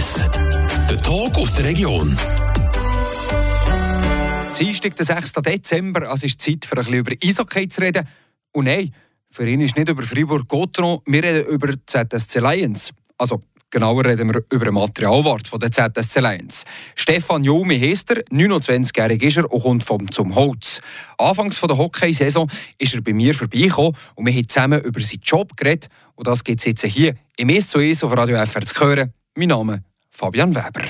1. Der Talk aus der Region. Dienstag, der 6. Dezember, also ist Zeit, für ein bisschen über Eishockey zu reden. Und nein, für ihn ist nicht über Fribourg-Gotteron, wir reden über ZSC Lions. Also, genauer reden wir über den Materialwart von der ZSC Lions. Stefan Jomi heisst er, 29-jährig ist er und kommt vom zum Holz. Anfangs der Hockey-Saison ist er bei mir vorbeigekommen und wir haben zusammen über seinen Job geredet. Und das gibt es jetzt hier im «Es zu Es» auf Radio FR zu hören. Mein Name Fabian Weber.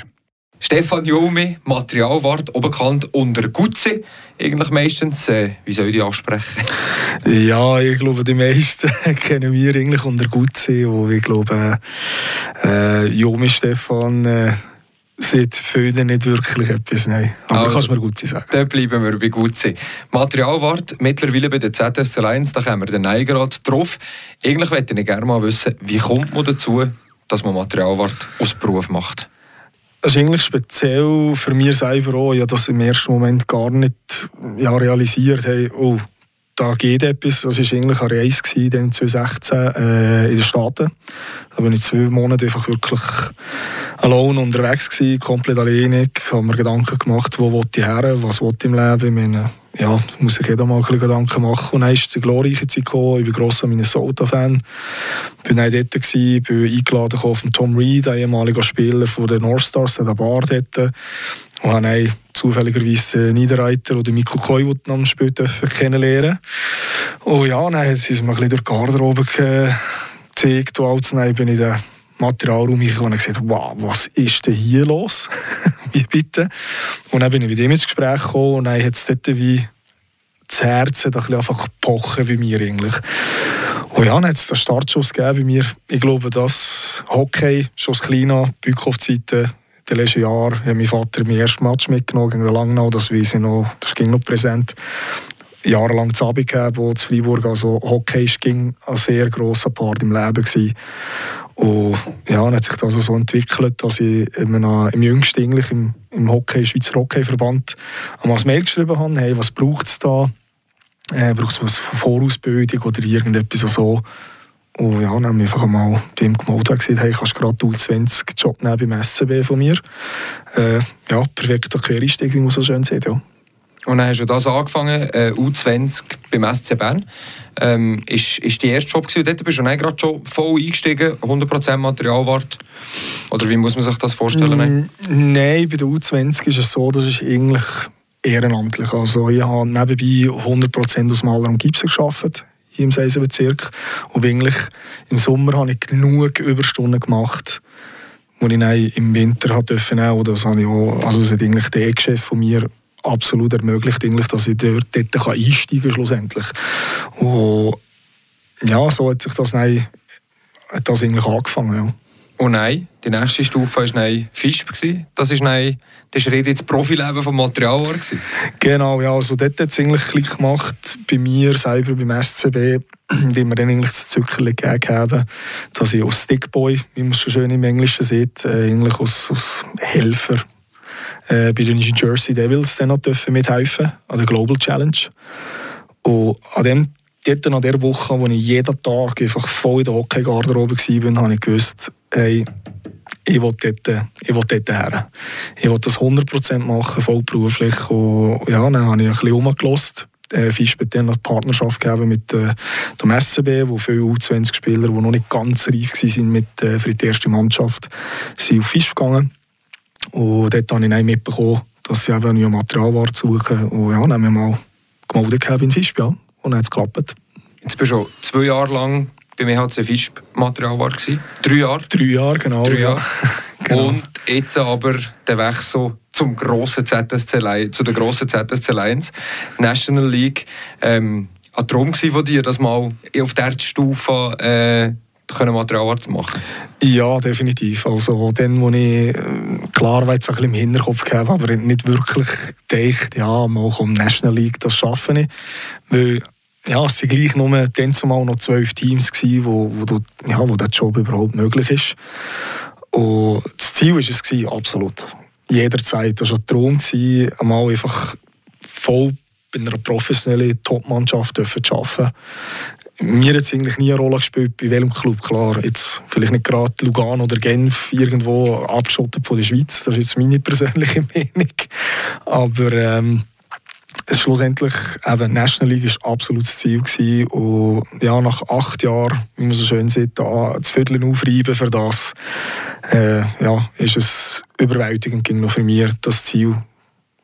Stefan Jomi, Materialwart, bekannt unter Gutze, eigentlich meistens. Äh, wie soll ich die ansprechen? Ja, ich glaube, die meisten kennen wir eigentlich unter Gutze, wo ich glaube, äh, Jomi Stefan äh, sieht für ihn nicht wirklich etwas. Nein. Aber also, kannst du mir Gutze sagen. Dann bleiben wir bei Gutze. Materialwart, mittlerweile bei der ZS Alliance, da kommen wir den Nein gerade drauf. Eigentlich möchte ich gerne mal wissen, wie kommt man dazu, dass man Materialwart aus Beruf macht? Es ist eigentlich speziell für mich selber auch, ja, dass im ersten Moment gar nicht ja, realisiert habe, oh, da geht etwas. Das war eigentlich eine Reise gewesen, 2016 äh, in den Staaten. Da bin ich zwei Monate einfach wirklich allein unterwegs gewesen, komplett alleine. Ich habe mir Gedanken gemacht, wo will ich her, was will ich im Leben. Ich meine, ja, muss ich jeder mal ein Gedanken machen. Und dann ist die glorreiche Zeit gekommen. Ich bin grosser Minnesota-Fan. Ich war dort, gewesen, bin eingeladen von Tom Reed, ehemaliger Spieler von den North Stars, der Bar dort. Und habe dann zufälligerweise den Niederreiter oder Mikko Koiwut am Spiel kennenlernen Und ja, dann sind mir ein bisschen durch die Garderobe gezeigt. Und dann bin ich den Materialraum gekommen und gesagt, wow, was ist denn hier los? wie bitte? Und dann bin ich mit ihm ins Gespräch gekommen und dann hat es dort wie das Herz ein einfach pochen bei mir eigentlich. Und ja, dann hat es den Startschuss gegeben bei mir. Ich glaube, dass Hockey schon als kleiner Bückhoff-Zeiten den letzten Jahren hat mein Vater mein erstes Match mitgenommen gegen Langnau, das weiß ich noch, das ging noch präsent. Jahrelang zu Abend gegeben, zu Freiburg, also Hockey ging ein sehr grosser Part im Leben gewesen. Und ja, dann hat sich das also so entwickelt, dass ich einem, im jüngsten eigentlich im, im Hockey, Schweizer Hockeyverband einmal ein Mail geschrieben habe, hey, was braucht es da? Äh, braucht es was Vorausbildung oder irgendetwas so? Und ja, dann haben wir einfach mal bei ihm gemeldet und gesagt, hey, kannst gerade U20 Job nehmen beim SCB von mir. Äh, ja, perfekter Quereinstieg, wie man so schön sieht, ja. Und dann hast du das angefangen, äh, U20 beim SC Bern. Ähm, ist, ist die erste Job gewesen, dort bist du dann gerade schon voll eingestiegen, 100% Materialwart? Oder wie muss man sich das vorstellen? Mm, nein, bei der U20 ist es so, das ist eigentlich ehrenamtlich. Also ich habe nebenbei 100% aus Maler und Gips gearbeitet im Seisenbezirk. Und eigentlich im Sommer habe ich genug Überstunden gemacht, die ich dann im Winter durfte. Das, habe also das hat eigentlich der E-Chef von mir absolut ermöglicht, eigentlich, dass ich dort, dort einsteigen kann schlussendlich. Und ja, so hat sich das, dann, hat das eigentlich angefangen. Ja. Und nein, die nächste Stufe war FISP. Das war der Schritt ins Profileben vom Materialwar. Genau, ja, also dort hat es eigentlich Klick gemacht, bei mir selber, beim SCB, die mir dann eigentlich das Zückerchen gegeben haben, dass ich als Stickboy, wie man es so schön im Englischen sieht, äh, eigentlich als, als Helfer äh, bei den New Jersey Devils dann noch mithelfen an der Global Challenge. Und an dem dort an der Woche, wo ich jeden Tag einfach voll in der Hockey-Garderobe war, habe ich gewusst, hey, ich will dort, ich will dort her. Ich will das 100% machen, vollberuflich. Und ja, dann habe ich ein bisschen rumgelassen. Äh, Fisch hat dann eine Partnerschaft gegeben mit äh, dem SCB, wo viele U20-Spieler, die noch nicht ganz reif waren mit, äh, für die erste Mannschaft, sind auf Fisch gegangen. Und dort habe ich dann mitbekommen, dass sie eben ein Materialware suchen. Und ja, dann haben wir mal gemeldet in Fisch, ja. Und dann hat es geklappt. Jetzt bist du schon zwei Jahre lang beim EHC Fisch Materialware gewesen. Drei Jahre? Drei Jahre, genau. Drei Jahre. genau. Und jetzt aber der Wechsel zum grossen ZSC zu der grossen ZSC Lions, National League. Ähm, ein Traum von dir, das mal auf dieser Stufe äh, können Materialarbeit machen? Ja, definitiv. Also dann, wo ich äh, klar war, so ein bisschen im Hinterkopf gehabt, aber nicht wirklich gedacht, ja, mal um National League, das schaffe ich. Weil ja, es waren gleich nur dann zumal noch zwölf Teams, gewesen, wo, wo, du, ja, wo der Job überhaupt möglich ist. Und das Ziel war es, gewesen, absolut. Jederzeit. Das war ein Traum, gewesen, einmal einfach voll bei einer professionellen Top-Mannschaft zu arbeiten mir es eigentlich nie eine Rolle gespielt, bei welchem Club. Klar, jetzt vielleicht nicht gerade Lugano oder Genf irgendwo abgeschottet von der Schweiz, das ist jetzt meine persönliche Meinung. Aber ähm, es schlussendlich eben National League war absolut das Ziel gewesen. und ja, nach acht Jahren, wie man so schön sieht, da das Viertel aufreiben für das, äh, ja, ist es überwältigend ging noch für mich, das Ziel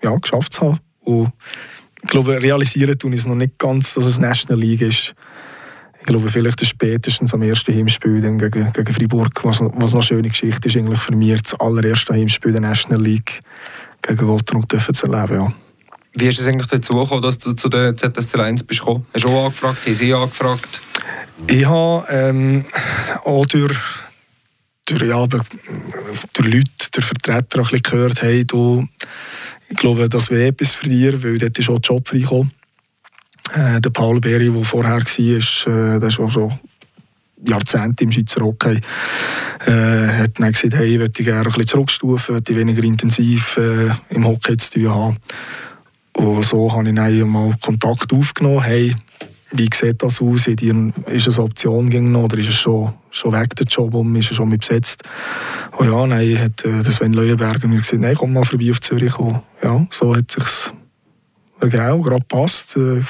ja, geschafft zu haben. Und ich glaube, realisieren tun es noch nicht ganz, dass es National League ist. Ich glaube, vielleicht spätestens am ersten Heimspiel gegen, gegen Freiburg, was, was noch eine schöne Geschichte ist, eigentlich für mich das allererste Heimspiel der National League gegen Gottrunk zu erleben. Ja. Wie ist es eigentlich dazu gekommen, dass du zu der ZSC 1 bist gekommen? Hast du auch angefragt? Haben sie angefragt? Ich habe ähm, auch durch, durch, ja, durch Leute, durch Vertreter ein bisschen gehört, hey, du, ich glaube, das wäre etwas für dich, weil dort ist auch Job freigekommen. Äh, der Paul Berry, der vorher war, äh, der ist auch schon Jahrzehnte im Schweizer Hockey, äh, hat dann gesagt, hey, ich möchte gerne ein bisschen zurückstufen, möchte weniger intensiv äh, im Hockey zu tun haben. Und so habe ich dann mal Kontakt aufgenommen. Hey, wie sieht das aus? Ist es eine Option gegangen oder ist es schon, schon weg, der Job, um, ist er schon mit besetzt? Und ja, nein, hat äh, Sven Leuenberger mir gesagt, nein, komm mal vorbei auf Zürich. Und ja, so hat es sich ergeben, gerade passt. Äh,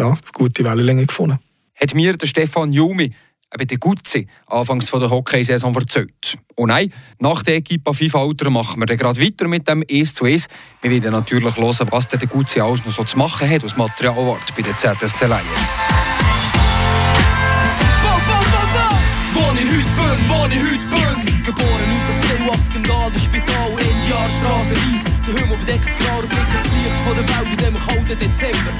ja, gute Wellenlänge gefunden. Hat mir der Stefan Jumi eben der Gutzi anfangs von der Hockeysaison erzählt. Und nein, nach der Equipe FIFA-Alter machen wir dann gerade weiter mit dem 1 zu 1. Wir werden natürlich hören, was der Gutzi alles noch so zu machen hat aus Materialwart bei den ZSC Lions. Wo ich heute bin, wo ich heute bin. Geboren 1982 im Ladenspital, Jahrstraße Reis. Der Himmel bedeckt klare Blick das Licht von der Welt in dem kalten Dezember.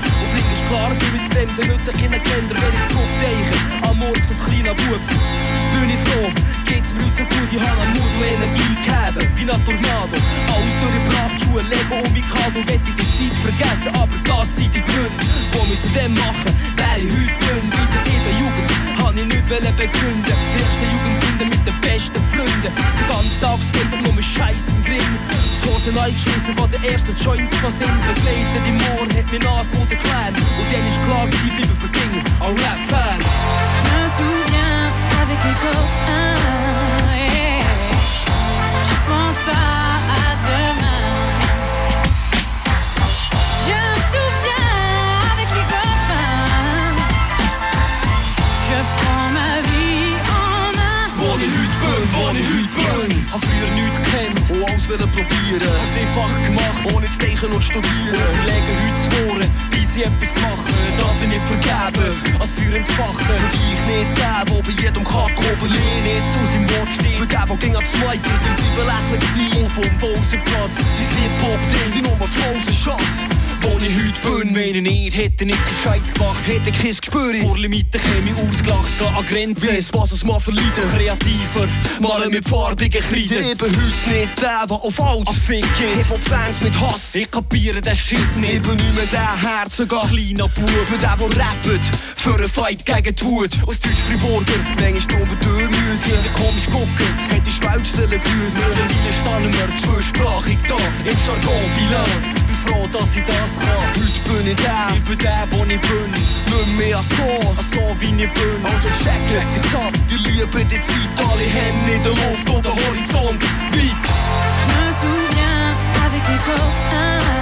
Klar, für mein Bremsen nützt sich keine Kinder, wenn ich zurückdenke. Am Morgen als kleiner Bub. Bin ich froh, geht's mir heute so gut, ich habe Mut und Energie gegeben, wie ein Tornado. Alles durchgebracht, Schuhe, Lego und Mikado, ich die Zeit vergessen, aber das sind die Gründe, die mich zu dem machen, wer ich heute bin, wieder in der Jugend, habe ich nicht begründen. Die erste Jugendsünde mit den besten Freunden. Den ganzen Tag nur mit Scheiß im Grimm. Die Hosen eingeschissen von den ersten Joints von sind. Begleitet im Moor hat mir Nas oder Clan. Und dann ist klar, bleiben für King, ein Rap-Fan. Je me souviens avec les copains, Hab früher nichts gekannt und alles wollen probieren. Hab's einfach gemacht, ohne zu denken und studieren. Überlegen heute zu Ohren, bis sie etwas machen. Das sie nicht vergeben, als Feuer entfachen. Und ich nicht der, der bei jedem Kack Oberlin nicht zu seinem Wort steht. Für den, der ging ans Mike, weil sie belächelt waren. Und vom Pausenplatz, die sind Pop-Ding, sie nur Flosen Schatz wo ich heute bin. Wenn ich nicht hätte nicht den Scheiß gemacht, hätte kein Gespür. Vor Limiten käme ich ausgelacht, geh an Grenzen. Weiss, was es mal verleiden. Kreativer, malen mit farbigen Kreiden. Ich bin heute nicht der, der auf alt Fick geht. Hip-Hop-Fans mit Hass. Ich kapiere den Shit nicht. Ich bin nicht mehr der Herziger. Kleiner Bub. Ich bin der, der rappt. Für einen Fight gegen die Wut. Aus Deutsch-Friburger. Manchmal drunter durch müssen. Sie komisch gucken. Hätte ich Schwelsch sollen grüßen. Mittlerweile standen wir zweisprachig da. Im Jargon bilang froh, dass ich das kann. Heute bin ich der, ich bin der, wo ich bin. Nicht mehr so, so wie ich bin. Also check jetzt ab, die Liebe, die Zeit, alle Hände in der Luft oder Horizont weit. Je me souviens avec les copains,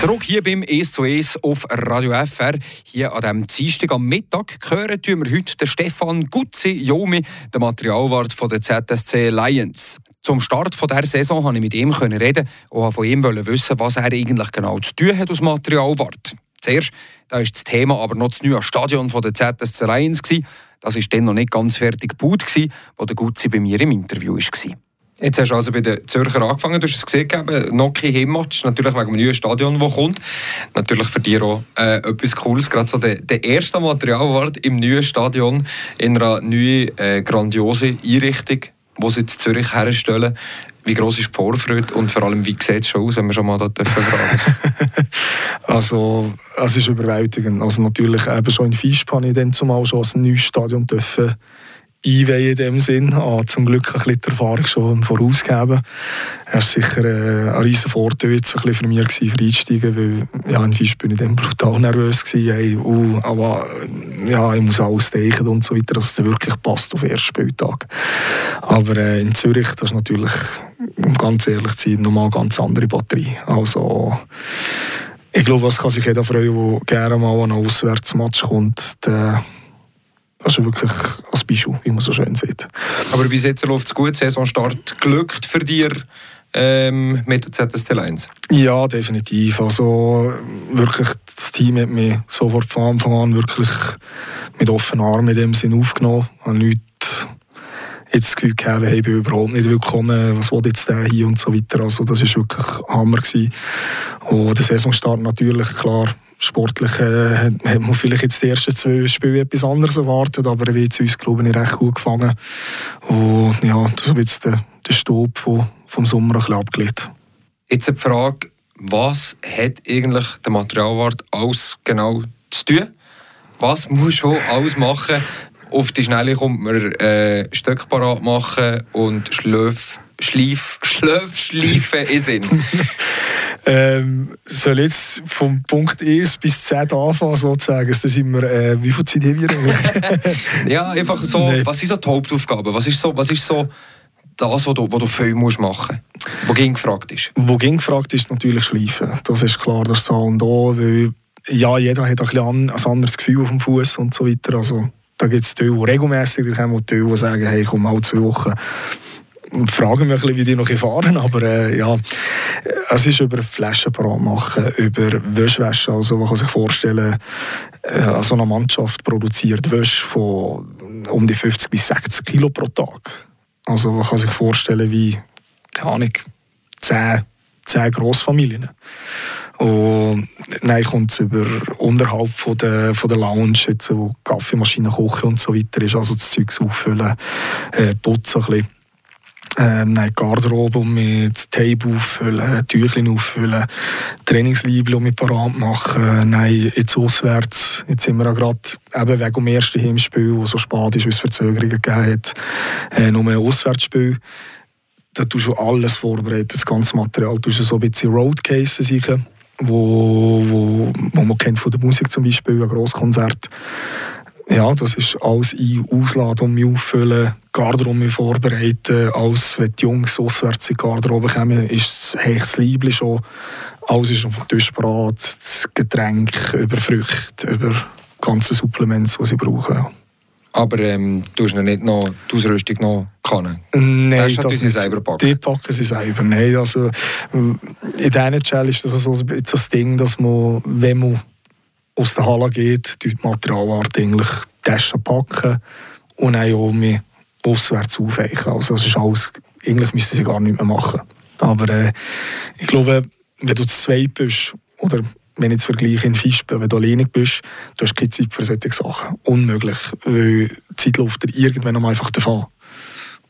Zurück hier beim «Es zu Es» auf Radio FR. Hier an diesem Dienstag am Mittag hören wir heute den Stefan Guzzi-Jomi, den Materialwart der ZSC Lions. Zum Start dieser Saison konnte ich mit ihm reden und von ihm wissen, was er eigentlich genau zu tun hat als Materialwart. Zuerst da war das Thema aber noch das neue Stadion der ZSC Lions. Das war dann noch nicht ganz fertig gebaut, wo der Guzzi bei mir im Interview war. Jetzt hast du also bei den Zürcher angefangen, du hast es gesehen, kein Heimmatch, natürlich wegen dem neuen Stadion, das kommt. Natürlich für dich auch äh, etwas Cooles, gerade so der, der erste Materialwart im neuen Stadion in einer neuen, äh, grandiosen Einrichtung, die sie in Zürich herstellen. Wie groß ist die Vorfreude und vor allem, wie sieht es schon aus, wenn wir schon mal da fragen Also, es ist überwältigend. Also natürlich eben schon in ich dann zumal schon ein neues Stadion dürfen einweihen in dem Sinn. Ah, zum Glück ein bisschen die Erfahrung schon vorausgegeben. Es war sicher äh, ein riesen Vorteil jetzt ein bisschen für mich gewesen, für Einsteigen, weil ja, in Fisch bin ich dann brutal nervös gewesen. Hey, uh, aber äh, ja, ich muss alles denken und so weiter, dass es wirklich passt auf den ersten Spieltag. Aber äh, in Zürich, das ist natürlich, um ganz ehrlich zu sein, nochmal eine ganz andere Batterie. Also ich glaube, was kann sich jeder freuen, der gerne mal an einen Auswärtsmatch kommt, der also wirklich als Beispiel, wie man so schön sieht. Aber bis jetzt läuft es gut, Saisonstart glückt für dich ähm, mit der ZST Lions? Ja, definitiv. Also wirklich, das Team hat mich sofort von Anfang an wirklich mit offenen Armen in dem Sinn aufgenommen. Ich habe nicht jetzt das Gefühl gehabt, hey, ich bin überhaupt nicht willkommen, was will jetzt der hier und so weiter. Also das war wirklich Hammer. Gewesen. Und der Saisonstart natürlich, klar, sportlich äh, hat man vielleicht jetzt die ersten zwei Spiele etwas anderes erwartet, aber er wird uns, glaube ich, recht gut gefangen. Und ja, das ist jetzt der, der Staub vom, vom Sommer ein bisschen abgelegt. Jetzt die Frage, was hat eigentlich der Materialwart alles genau zu tun? Was muss du alles machen? Auf die Schnelle kommt man äh, Stöcke parat machen und Schlöf, Schlief, Schlöf, Schleifen in Sinn. Ähm, soll jetzt vom Punkt 1 bis 10 anfangen, sozusagen? Da sind wir, äh, wie viel Zeit haben wir ja, einfach so, Nee. was sind so die Hauptaufgaben? Was ist so, was ist so das, was du, was du viel musst machen musst? Was gegen gefragt ist? Wo ging gefragt ist, natürlich Schleifen. Das ist klar, das ist A und O, weil ja, jeder hat ein, bisschen ein anderes Gefühl auf dem Fuß und so weiter. Also, da gibt es die, die regelmäßig kommen und die, die sagen, hey, komm mal zwei Wochen. Fragen mich wie die noch fahren, aber äh, ja, es ist über Flaschen parat machen, über Wäschwäsche, also man kann sich vorstellen, äh, so eine Mannschaft produziert Wäsche von um die 50 bis 60 Kilo pro Tag. Also man kann sich vorstellen, wie, keine Ahnung, 10, 10 Grossfamilien. Und dann kommt es über unterhalb von der, von der Lounge, jetzt, wo Kaffeemaschine, Kochen und so weiter ist, also das Zeug auffüllen, äh, putzen ein bisschen. Ähm, nein, Garderobe mit Tape auffüllen, Tüchlein auffüllen, Trainingsliebel um parat machen. Nein, jetzt auswärts, jetzt sind wir ja gerade eben wegen dem ersten Heimspiel, wo so spät ist, weil es Verzögerungen gegeben hat, äh, nur ein Auswärtsspiel. Da tust du alles vorbereiten, das ganze Material. Du tust so ein bisschen Roadcases sicher, wo, wo, wo man kennt von der Musik zum Beispiel, ein Grosskonzert. Ja, das ist alles ein- ausladen und mich auffüllen, Garderobe vorbereiten, alles, wenn die Jungs auswärts in die Garderobe kommen, ist das Liebling schon, alles ist auf dem Tisch bereit, das Getränk, über Früchte, über ganze Supplements, die sie brauchen. Ja. Aber ähm, du hast noch nicht noch die Ausrüstung noch können. Nein, Das das nicht. selber packen. Die packen sie selber. Nein, also, in der NHL ist das so ein bisschen das Ding, dass man, wenn man aus der Halle geht, die Materialart eigentlich Taschen packen und dann auch mit auswärts aufweichen. Also das ist alles, eigentlich müssen sie gar nicht mehr machen. Aber äh, ich glaube, wenn du zu zweit bist, oder wenn ich jetzt vergleiche in Fischbe, wenn du alleinig bist, du hast keine Zeit für solche Sachen. Unmöglich, weil die Zeit läuft dir irgendwann einfach davon.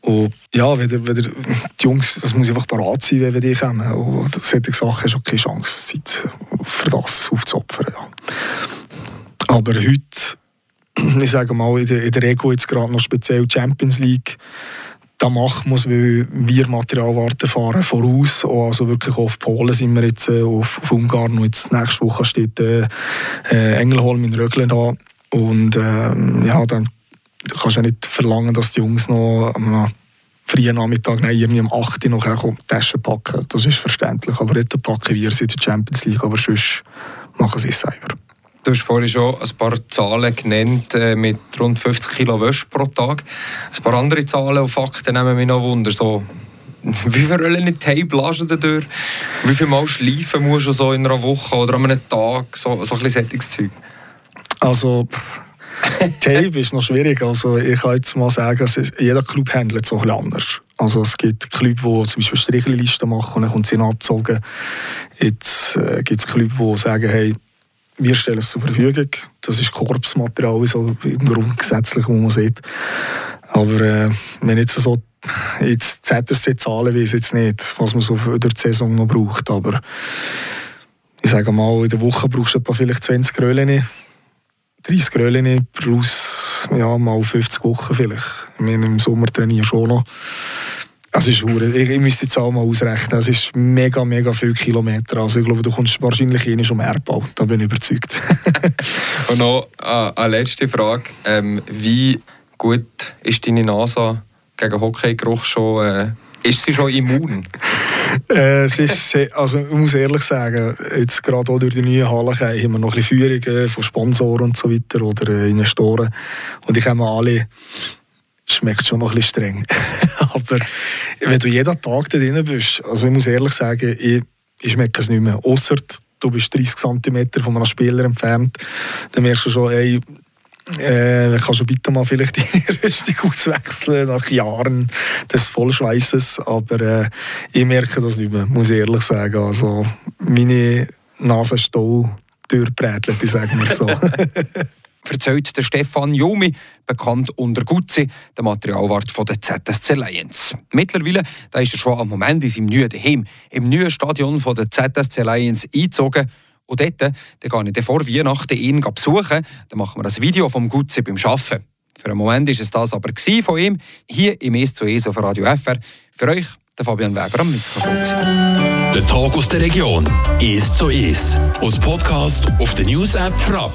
Und ja, wenn der, wenn der, die Jungs, das muss einfach parat sein, wenn die kommen. Und solche Sachen hast du keine Chance, Zeit für das aufzuopfern. Ja. Aber heute, ich sage mal, in der, in der Ego jetzt gerade noch speziell Champions League, da machen es, weil wir Materialwarten fahren voraus. Also wirklich auf Polen sind wir jetzt, äh, auf, auf Ungarn. Und jetzt nächste Woche steht äh, äh, Engelholm in Rögle da. Und ähm, ja, dann kannst du ja nicht verlangen, dass die Jungs noch am frühen Nachmittag nein, irgendwie um 8 Uhr noch kommen, Taschen packen. Das ist verständlich. Aber nicht packen wir sie in der Champions League, aber sonst machen sie es selber. Du hast vorhin schon ein paar Zahlen genannt äh, mit rund 50 Kilo Wäsche pro Tag. Ein paar andere Zahlen und Fakten nehmen mich noch Wunder. So, wie viel Rollen Tape lassen du durch? Wie viel Mal schleifen musst du so in einer Woche oder an einem Tag? So, so ein bisschen Zeug. Also, Tape ist noch schwierig. Also ich kann jetzt mal sagen, ist, jeder Club handelt es auch anders. Also es gibt Clubs, die zum Beispiel Strichlisten machen und dann kommt sie abgezogen. Jetzt äh, gibt es Clubs, die sagen, hey, wir stellen es zur Verfügung. Das ist Korpsmaterial, so im grundgesetzlich, wo man sieht. Aber äh, wenn jetzt so jetzt ZSC-Zahlen weiß jetzt nicht, was man so für die Saison noch braucht. Aber ich sage mal, in der Woche brauchst du etwa vielleicht 20 Grölen, 30 Grölen plus ja, mal 50 Wochen vielleicht. Ich meine, im Sommer trainiere ich schon noch. Es ist. Ich, ich müsste jetzt auch mal ausrechnen. Es ist mega, mega viele Kilometer. Also ich glaube, du kommst wahrscheinlich nicht um Erdbau. Da bin ich überzeugt. Und noch eine letzte Frage. Ähm, wie gut ist deine Nase gegen Hockeygeruch schon... Äh, ist sie schon immun? Äh, es ist also ich muss ehrlich sagen, jetzt gerade auch durch die neuen Hallen haben wir noch ein bisschen Führungen von Sponsoren und so weiter oder äh, Investoren. Und ich habe alle schmeckt schon noch ein bisschen streng. Aber wenn du jeden Tag da drin bist, also ich muss ehrlich sagen, ich, ich schmecke es nicht mehr. Ausser du bist 30 cm von einem Spieler entfernt, dann merkst du schon, ey, äh, kannst du bitte mal vielleicht die Rüstung auswechseln nach Jahren des Vollschweißes. Aber äh, ich merke das nicht mehr, muss ich ehrlich sagen. Also meine Nase ist da durchbrätelt, sagen wir so. erzählt der Stefan Jumi, bekannt unter Guzzi, der Materialwart von der ZSC Lions. Mittlerweile da ist er schon am Moment in seinem neuen Heim, im neuen Stadion von der ZSC Lions eingezogen. Und dort dann gehe ich vor Weihnachten ihn besuchen. Dann machen wir ein Video vom Guzzi beim Arbeiten. Für einen Moment war es das aber von ihm, hier im «Es zu Es» auf Radio FR. Für euch der Fabian Weber am Mikrofon. Der Tag aus der Region «Es zu Es» aus Podcast auf der News-App Frapp.